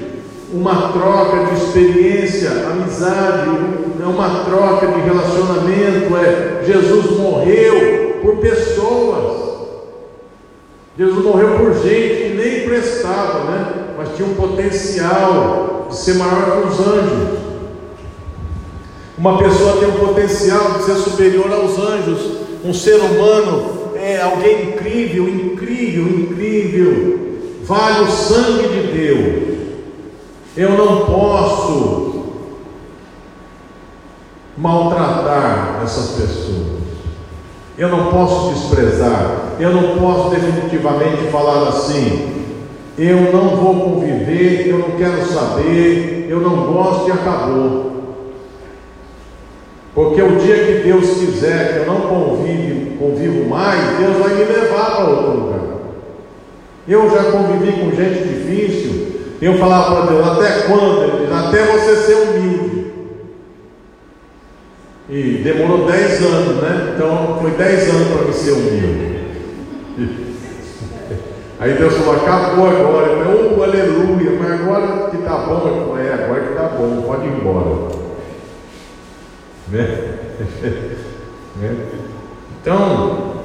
uma troca de experiência, amizade, é uma troca de relacionamento. É Jesus morreu por pessoas. Jesus morreu por gente que nem prestava, né? Mas tinha um potencial de ser maior que os anjos. Uma pessoa tem um potencial de ser superior aos anjos. Um ser humano é alguém incrível, incrível, incrível. Vale o sangue de Deus. Eu não posso maltratar essas pessoas. Eu não posso desprezar, eu não posso definitivamente falar assim, eu não vou conviver, eu não quero saber, eu não gosto e acabou. Porque o dia que Deus quiser que eu não convive, convivo mais, Deus vai me levar para outro lugar. Eu já convivi com gente difícil. Eu falava para Deus, até quando? Ele diz, até você ser humilde. E demorou 10 anos, né? Então foi 10 anos para me ser humilde. Aí Deus falou, acabou agora. Falei, oh, aleluia, mas agora que tá bom, eu é, agora que tá bom, pode ir embora. Né? né? Então,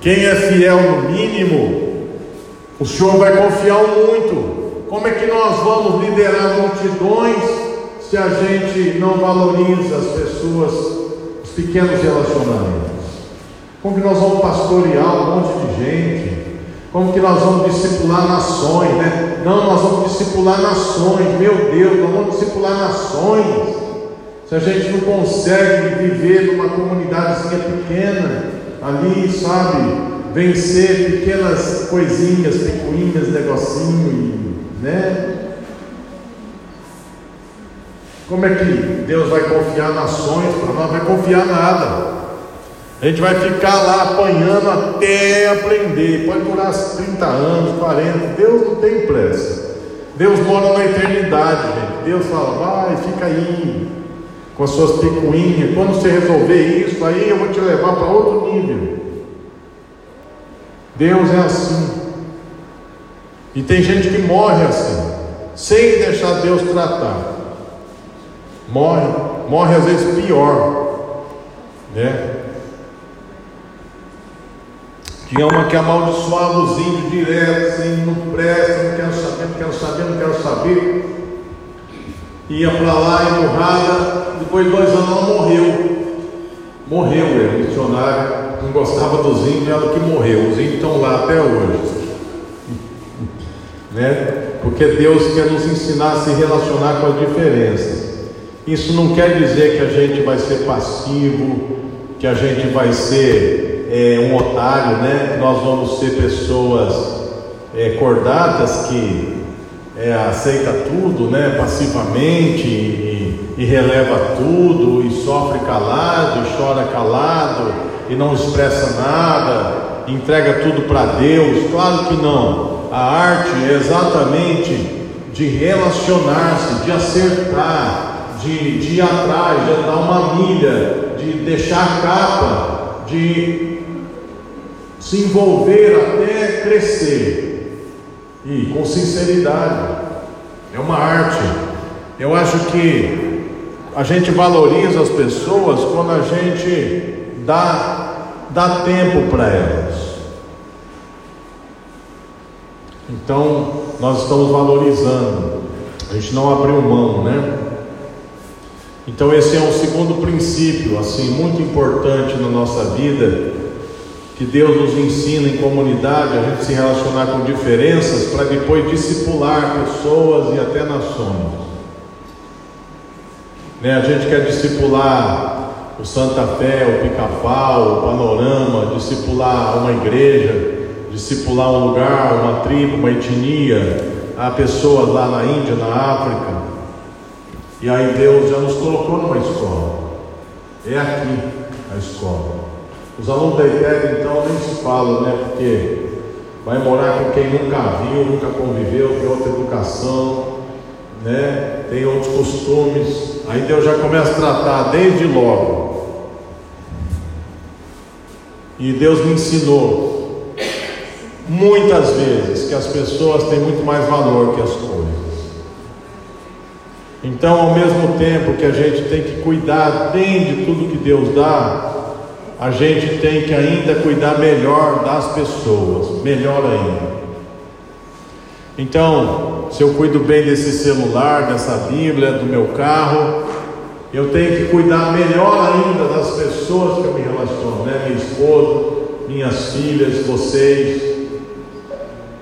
quem é fiel no mínimo, o Senhor vai confiar muito. Como é que nós vamos liderar multidões se a gente não valoriza as pessoas, os pequenos relacionamentos? Como que nós vamos pastorear um monte de gente? Como que nós vamos discipular nações, né? Não, nós vamos discipular nações, meu Deus, nós vamos discipular nações. Se a gente não consegue viver numa comunidadezinha pequena, ali, sabe, vencer pequenas coisinhas, picuinhas, negocinho, né? Como é que Deus vai confiar nações para nós? Vai confiar nada. A gente vai ficar lá apanhando até aprender. Pode durar 30 anos, 40. Deus não tem pressa. Deus mora na eternidade, gente. Deus fala, vai, fica aí, com as suas picuinhas. Quando você resolver isso, aí eu vou te levar para outro nível. Deus é assim. E tem gente que morre assim, sem deixar Deus tratar. Morre, morre às vezes pior, né? Tinha uma que amaldiçoava os índios direto, assim, não presta, não quero saber, não quero saber, não quero saber. Ia para lá, empurrada, depois de dois anos ela morreu. Morreu, é, missionária, não gostava dos índios, ela que morreu. Os índios estão lá até hoje. né? Porque Deus quer nos ensinar a se relacionar com as diferenças. Isso não quer dizer que a gente vai ser passivo, que a gente vai ser é, um otário, né? Nós vamos ser pessoas é, cordatas que é, aceita tudo, né? Passivamente e, e releva tudo e sofre calado e chora calado e não expressa nada, entrega tudo para Deus. Claro que não. A arte é exatamente de relacionar-se, de acertar, de, de ir atrás, de dar uma milha, de deixar a capa, de se envolver até crescer e com sinceridade. É uma arte. Eu acho que a gente valoriza as pessoas quando a gente dá, dá tempo para elas. Então, nós estamos valorizando. A gente não abriu mão, né? Então, esse é um segundo princípio, assim, muito importante na nossa vida que Deus nos ensina em comunidade a gente se relacionar com diferenças para depois discipular pessoas e até nações. Né? A gente quer discipular o Santa Fé, o Pica-Pau, o Panorama, discipular uma igreja, discipular um lugar, uma tribo, uma etnia, há pessoas lá na Índia, na África. E aí Deus já nos colocou numa escola. É aqui a escola. Os alunos da ITEG então nem se falam, né? Porque vai morar com quem nunca viu, nunca conviveu, tem outra educação, né? Tem outros costumes. Aí Deus já começa a tratar desde logo. E Deus me ensinou muitas vezes que as pessoas têm muito mais valor que as coisas. Então, ao mesmo tempo que a gente tem que cuidar bem de tudo que Deus dá, a gente tem que ainda cuidar melhor das pessoas, melhor ainda. Então, se eu cuido bem desse celular, dessa Bíblia, do meu carro, eu tenho que cuidar melhor ainda das pessoas que eu me relaciono, né? Minha esposa, minhas filhas, vocês.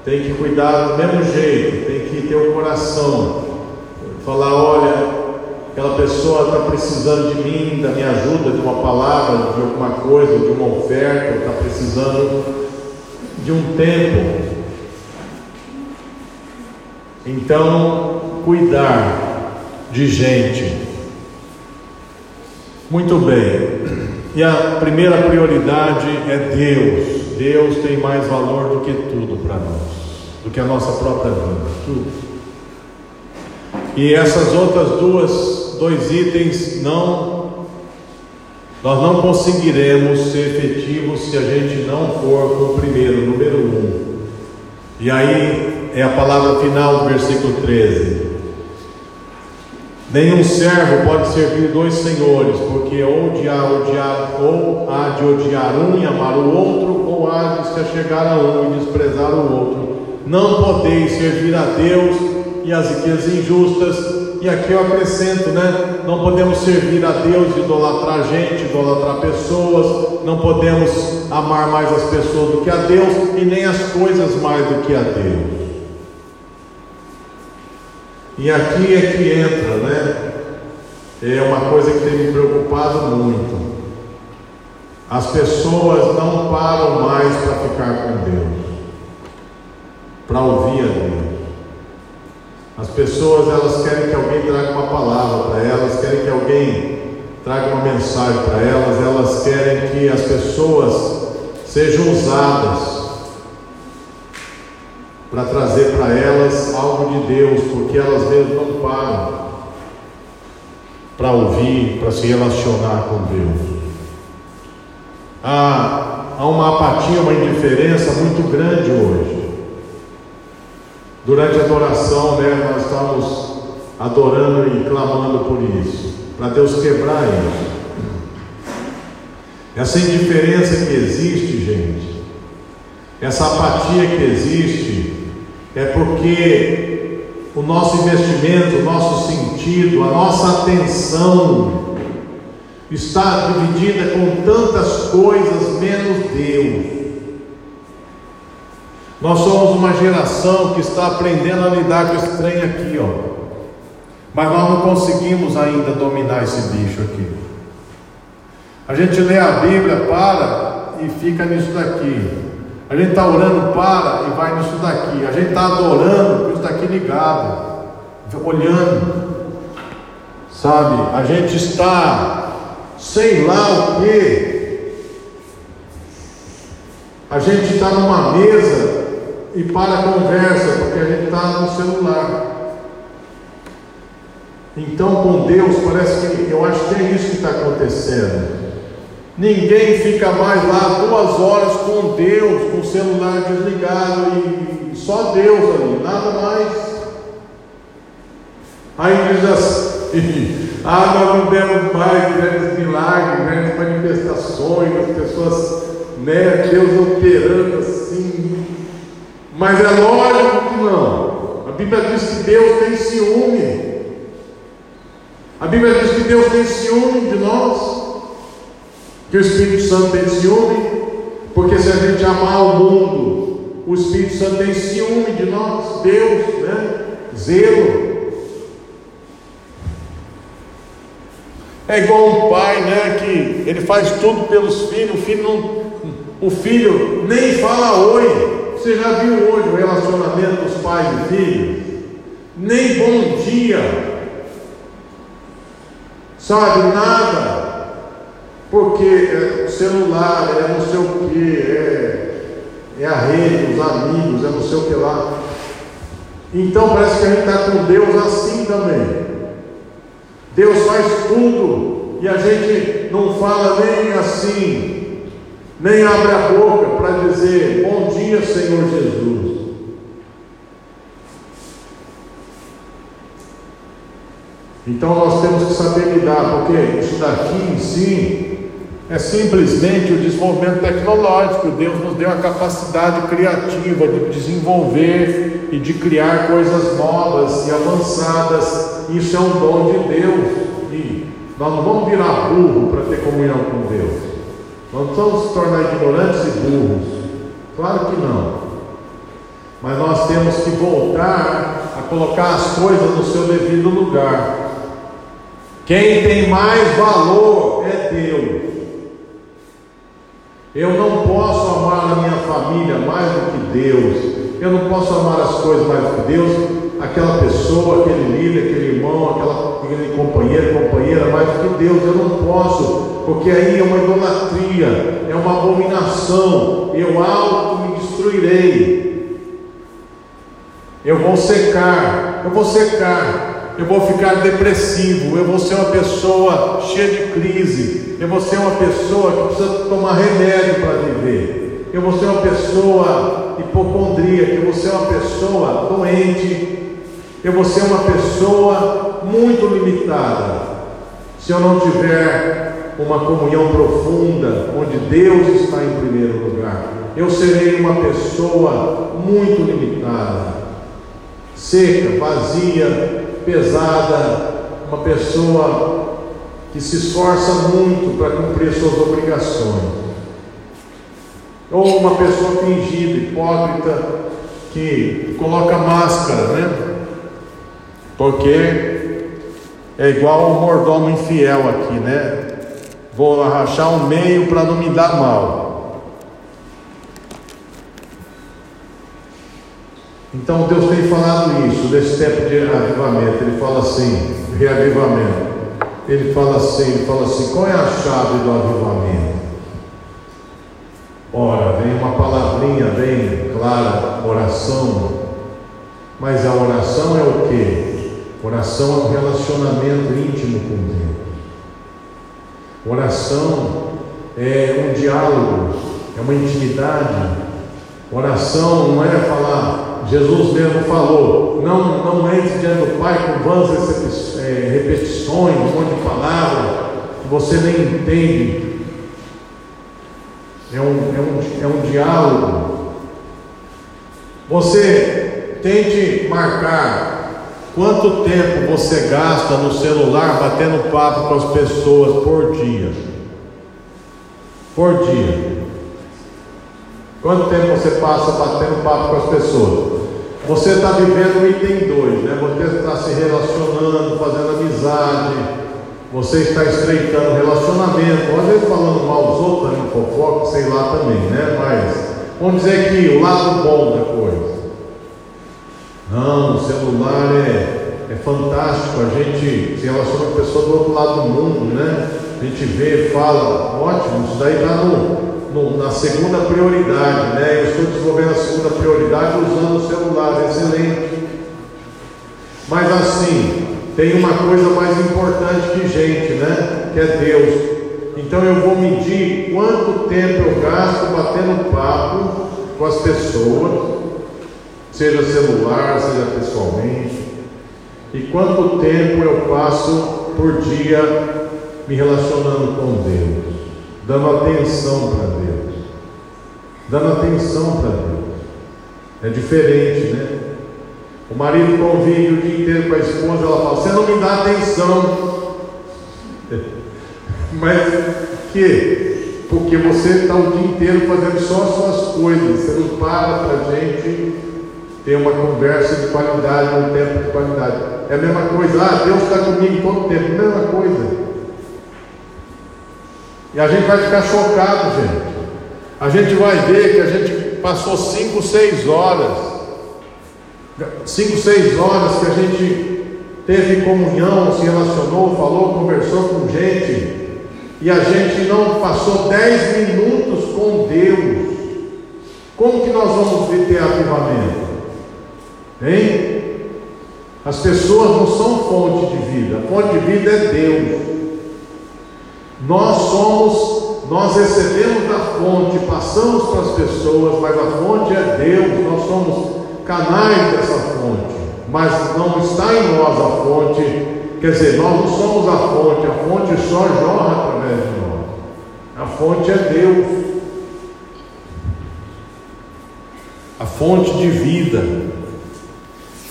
Tem que cuidar do mesmo jeito, tem que ter o coração. Falar, olha, aquela pessoa está precisando de mim, da minha ajuda, de uma palavra, de alguma coisa, de uma oferta, está precisando de um tempo. Então, cuidar de gente. Muito bem. E a primeira prioridade é Deus. Deus tem mais valor do que tudo para nós. do que a nossa própria vida. Tudo. E essas outras duas, dois itens não nós não conseguiremos ser efetivos se a gente não for com o primeiro, número um. E aí é a palavra final do versículo 13. Nenhum servo pode servir dois senhores, porque ou, de odiar, ou há de odiar um e amar o outro, ou há de se achegar a um e desprezar o outro. Não podeis servir a Deus e as riquezas injustas. E aqui eu acrescento, né? Não podemos servir a Deus, idolatrar gente, idolatrar pessoas. Não podemos amar mais as pessoas do que a Deus e nem as coisas mais do que a Deus. E aqui é que entra, né? É uma coisa que tem me preocupado muito. As pessoas não param mais para ficar com Deus, para ouvir a Deus. As pessoas elas querem que alguém traga uma palavra para elas, querem que alguém traga uma mensagem para elas, elas querem que as pessoas sejam usadas para trazer para elas algo de Deus, porque elas mesmas não param para ouvir, para se relacionar com Deus. Há, há uma apatia, uma indiferença muito grande hoje. Durante a adoração, né, nós estamos adorando e clamando por isso, para Deus quebrar isso. Essa indiferença que existe, gente, essa apatia que existe, é porque o nosso investimento, o nosso sentido, a nossa atenção está dividida com tantas coisas menos Deus. Nós somos uma geração que está aprendendo a lidar com esse trem aqui, ó. Mas nós não conseguimos ainda dominar esse bicho aqui. A gente lê a Bíblia, para e fica nisso daqui. A gente está orando, para e vai nisso daqui. A gente está adorando com isso daqui ligado, olhando. Sabe? A gente está, sei lá o que. A gente está numa mesa e para a conversa, porque a gente está no celular. Então, com Deus, parece que eu acho que é isso que está acontecendo. Ninguém fica mais lá duas horas com Deus, com o celular desligado e só Deus ali, nada mais. Aí diz assim, ah, nós não demos mais grandes milagres, grandes manifestações, as pessoas, né, Deus operando assim. Mas é lógico que não. A Bíblia diz que Deus tem ciúme. A Bíblia diz que Deus tem ciúme de nós que o Espírito Santo tem ciúme, porque se a gente amar o mundo, o Espírito Santo tem ciúme de nós, Deus, né? Zelo. É igual um pai, né? Que ele faz tudo pelos filhos, o filho não, o filho nem fala oi. Você já viu hoje o relacionamento dos pais e filhos? Nem bom dia. Sabe, nada porque é o celular, é não sei o que, é, é a rede, os amigos, é não sei o que lá. Então parece que a gente está com Deus assim também. Deus faz tudo e a gente não fala nem assim, nem abre a boca para dizer bom dia, Senhor Jesus. Então nós temos que saber lidar, porque isso daqui em si é simplesmente o desenvolvimento tecnológico. Deus nos deu a capacidade criativa de desenvolver e de criar coisas novas e avançadas. Isso é um dom de Deus. E nós não vamos virar burro para ter comunhão com Deus. Nós não se tornar ignorantes e burros. Claro que não. Mas nós temos que voltar a colocar as coisas no seu devido lugar. Quem tem mais valor é Deus. Eu não posso amar a minha família mais do que Deus. Eu não posso amar as coisas mais do que Deus. Aquela pessoa, aquele líder, aquele irmão, aquela, aquele companheiro, companheira, mais do que Deus. Eu não posso, porque aí é uma idolatria, é uma abominação. Eu alto me destruirei. Eu vou secar, eu vou secar, eu vou ficar depressivo, eu vou ser uma pessoa cheia de crise, eu vou ser uma pessoa que precisa tomar remédio para viver, eu vou ser uma pessoa hipocondríaca, eu vou ser uma pessoa doente, eu vou ser uma pessoa muito limitada. Se eu não tiver uma comunhão profunda, onde Deus está em primeiro lugar, eu serei uma pessoa muito limitada, seca, vazia, pesada, uma pessoa que se esforça muito para cumprir suas obrigações, ou uma pessoa fingida, hipócrita, que coloca máscara, né? Porque é igual o mordomo infiel aqui, né? Vou arrachar um meio para não me dar mal. Então Deus tem falado isso nesse tempo de avivamento. Ele fala assim, reavivamento. Ele fala assim, ele fala assim, qual é a chave do avivamento? Ora, vem uma palavrinha bem clara, oração. Mas a oração é o que? Oração é um relacionamento íntimo com Deus. Oração é um diálogo, é uma intimidade. Oração não é falar, Jesus mesmo falou, não, não entre diante do Pai com vãs é, repetições, um monte de palavras que você nem entende. É um, é um, é um diálogo. Você tente marcar Quanto tempo você gasta no celular batendo papo com as pessoas por dia? Por dia. Quanto tempo você passa batendo papo com as pessoas? Você está vivendo o item 2, né? Você está se relacionando, fazendo amizade, você está estreitando relacionamento, às vezes falando mal dos outros, fazendo fofoca, sei lá também, né? Mas vamos dizer que o lado bom da coisa. Não, o celular é, é fantástico, a gente se relaciona com a pessoa do outro lado do mundo, né? A gente vê, fala, ótimo, isso daí está no, no, na segunda prioridade, né? Eu estou desenvolvendo a segunda prioridade usando o celular, excelente. Mas assim, tem uma coisa mais importante que gente, né? Que é Deus. Então eu vou medir quanto tempo eu gasto batendo papo com as pessoas seja celular, seja pessoalmente, e quanto tempo eu passo por dia me relacionando com Deus, dando atenção para Deus, dando atenção para Deus. É diferente, né? O marido convive o dia inteiro com a esposa, ela fala: Você não me dá atenção. Mas que? Porque você está o dia inteiro fazendo só as suas coisas, você não para para a gente ter uma conversa de qualidade, um tempo de qualidade. É a mesma coisa, ah, Deus está comigo todo tempo, mesma coisa. E a gente vai ficar chocado, gente. A gente vai ver que a gente passou cinco, seis horas, cinco, seis horas que a gente teve comunhão, se relacionou, falou, conversou com gente, e a gente não passou dez minutos com Deus. Como que nós vamos ter avivamento? Hein? As pessoas não são fonte de vida, a fonte de vida é Deus. Nós somos, nós recebemos da fonte, passamos para as pessoas, mas a fonte é Deus, nós somos canais dessa fonte, mas não está em nós a fonte, quer dizer, nós não somos a fonte, a fonte só jorra através de nós. A fonte é Deus. A fonte de vida.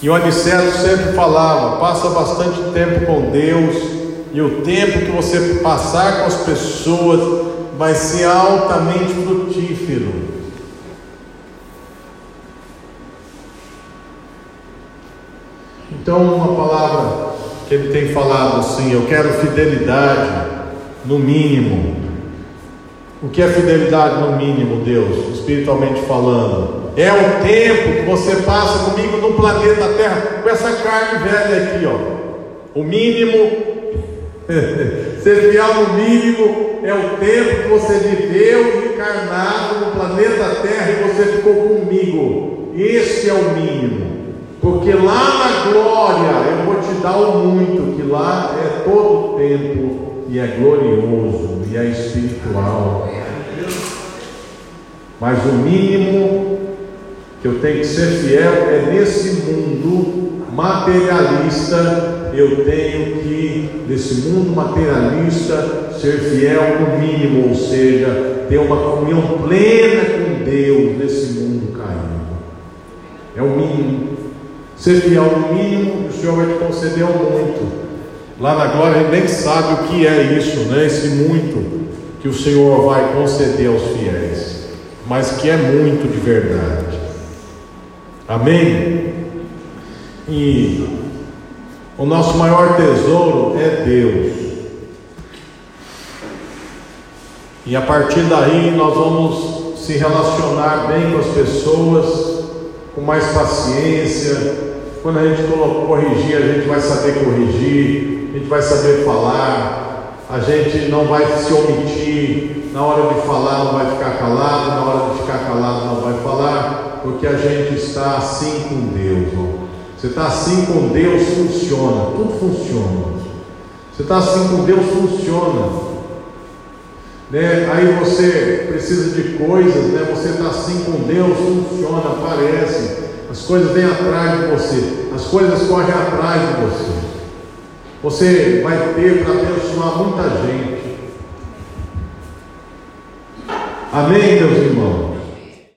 E o Aniceto sempre falava: passa bastante tempo com Deus, e o tempo que você passar com as pessoas vai ser altamente frutífero. Então, uma palavra que ele tem falado assim: eu quero fidelidade, no mínimo. O que é fidelidade no mínimo, Deus, espiritualmente falando? É o tempo que você passa comigo no planeta Terra, com essa carne velha aqui, ó. O mínimo, ser fiel no mínimo, é o tempo que você viveu encarnado no planeta Terra e você ficou comigo. Esse é o mínimo. Porque lá na glória eu vou te dar o muito, que lá é todo o tempo e é glorioso e é espiritual. Mas o mínimo que eu tenho que ser fiel é nesse mundo materialista, eu tenho que, nesse mundo materialista, ser fiel no mínimo, ou seja, ter uma comunhão plena com Deus nesse mundo caído. É o mínimo. Ser fiel no mínimo, o Senhor vai te conceder o muito. Lá na glória gente nem sabe o que é isso, né? Esse muito que o Senhor vai conceder aos fiéis, mas que é muito de verdade. Amém? E o nosso maior tesouro é Deus. E a partir daí nós vamos se relacionar bem com as pessoas, com mais paciência. Quando a gente corrigir, a gente vai saber corrigir, a gente vai saber falar, a gente não vai se omitir, na hora de falar não vai ficar calado, na hora de ficar calado não vai falar, porque a gente está assim com Deus. Ó. Você está assim com Deus, funciona, tudo funciona. Você está assim com Deus, funciona. Né? Aí você precisa de coisas, né? você está assim com Deus, funciona, aparece, as coisas vêm atrás de você, as coisas correm atrás de você. Você vai ter para abençoar muita gente. Amém, meus irmãos?